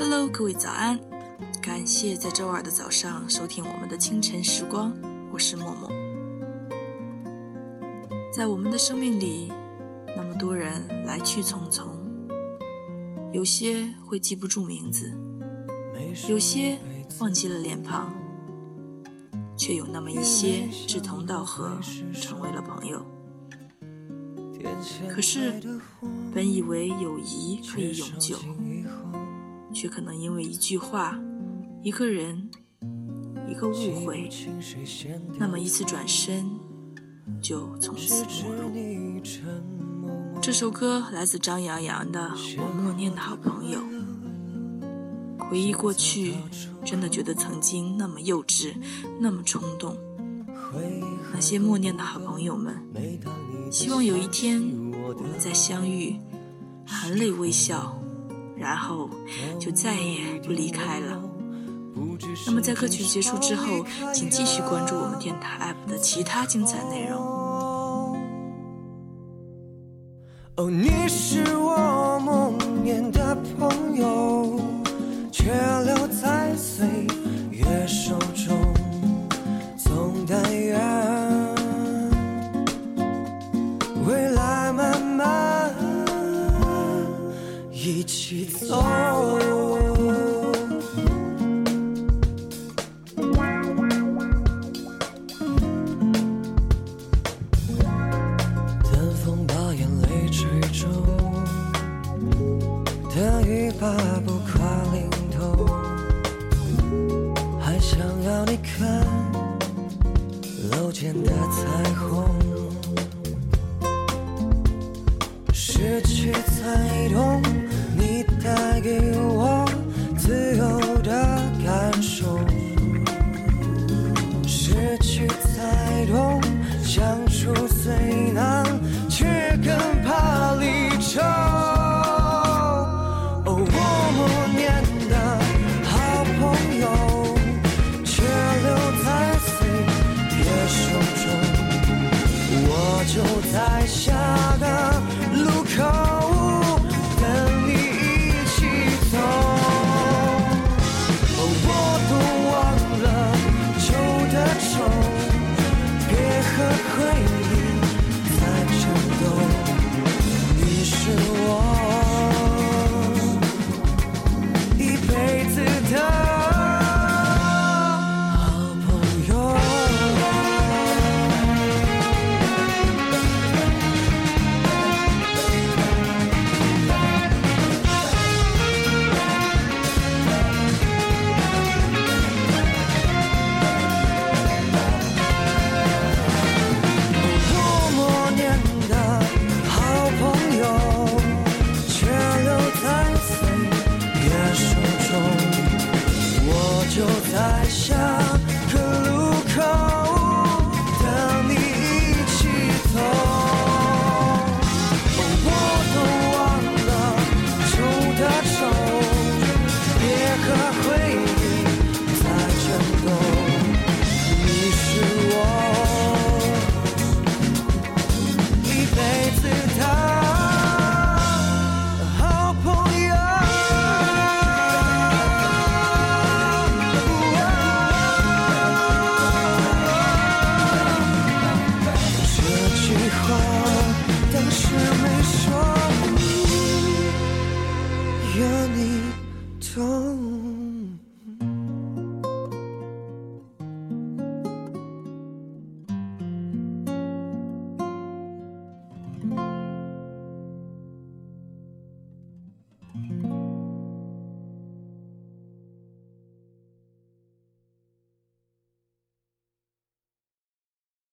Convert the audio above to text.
Hello，各位早安！感谢在周二的早上收听我们的清晨时光，我是默默。在我们的生命里，那么多人来去匆匆，有些会记不住名字，有些忘记了脸庞，却有那么一些志同道合，成为了朋友。可是，本以为友谊可以永久。却可能因为一句话、一个人、一个误会，那么一次转身，就从此陌路。这首歌来自张阳阳的《我默念的好朋友》。回忆过去，真的觉得曾经那么幼稚，那么冲动。那些默念的好朋友们，希望有一天我们再相遇，含泪微笑。然后就再也不离开了。那么在歌曲结束之后，请继续关注我们电台 APP 的其他精彩内容。哦，你是我梦魇的朋友，却留在岁月手一起走。show. 愿你懂。